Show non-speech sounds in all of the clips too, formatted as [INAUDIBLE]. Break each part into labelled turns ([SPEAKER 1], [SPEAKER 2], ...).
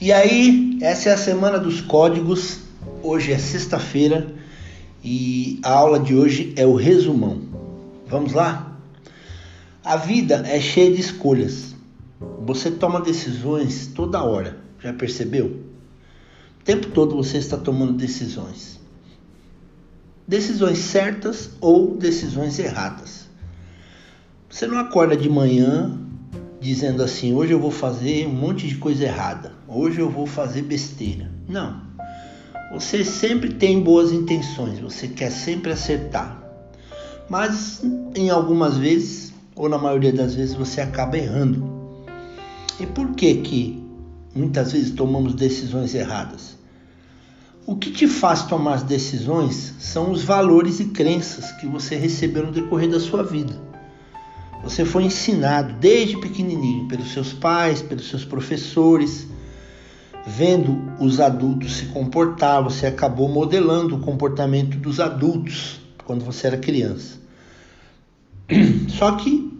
[SPEAKER 1] E aí, essa é a semana dos códigos. Hoje é sexta-feira e a aula de hoje é o resumão. Vamos lá? A vida é cheia de escolhas. Você toma decisões toda hora. Já percebeu? O tempo todo você está tomando decisões. Decisões certas ou decisões erradas. Você não acorda de manhã dizendo assim: hoje eu vou fazer um monte de coisa errada, hoje eu vou fazer besteira. Não. Você sempre tem boas intenções, você quer sempre acertar. Mas em algumas vezes, ou na maioria das vezes, você acaba errando. E por que que muitas vezes tomamos decisões erradas? O que te faz tomar as decisões são os valores e crenças que você recebeu no decorrer da sua vida. Você foi ensinado desde pequenininho pelos seus pais, pelos seus professores, vendo os adultos se comportar, você acabou modelando o comportamento dos adultos quando você era criança. [CLEARS THROAT] Só que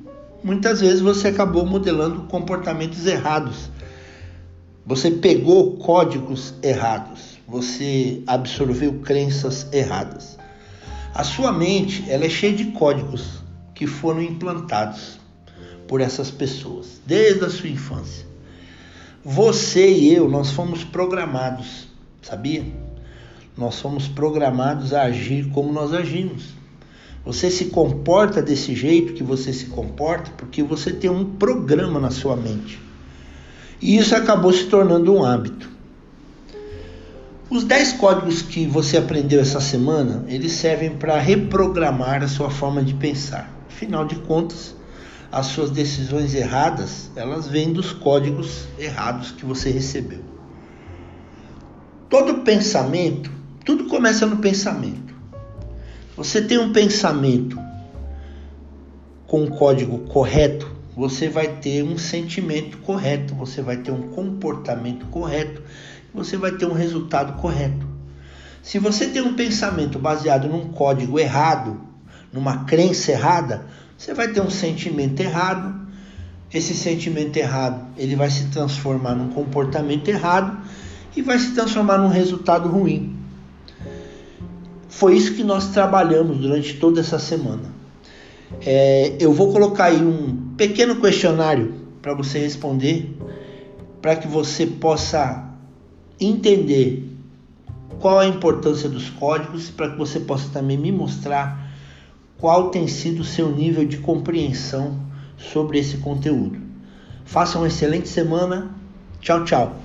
[SPEAKER 1] muitas vezes você acabou modelando comportamentos errados. Você pegou códigos errados, você absorveu crenças erradas. A sua mente ela é cheia de códigos que foram implantados por essas pessoas desde a sua infância. Você e eu, nós fomos programados, sabia? Nós fomos programados a agir como nós agimos. Você se comporta desse jeito que você se comporta porque você tem um programa na sua mente. E isso acabou se tornando um hábito. Os 10 códigos que você aprendeu essa semana, eles servem para reprogramar a sua forma de pensar. Afinal de contas, as suas decisões erradas, elas vêm dos códigos errados que você recebeu. Todo pensamento, tudo começa no pensamento. Você tem um pensamento com um código correto, você vai ter um sentimento correto, você vai ter um comportamento correto, você vai ter um resultado correto. Se você tem um pensamento baseado num código errado, numa crença errada, você vai ter um sentimento errado. Esse sentimento errado, ele vai se transformar num comportamento errado e vai se transformar num resultado ruim. Foi isso que nós trabalhamos durante toda essa semana. É, eu vou colocar aí um pequeno questionário para você responder, para que você possa entender qual a importância dos códigos, para que você possa também me mostrar qual tem sido o seu nível de compreensão sobre esse conteúdo. Faça uma excelente semana. Tchau, tchau.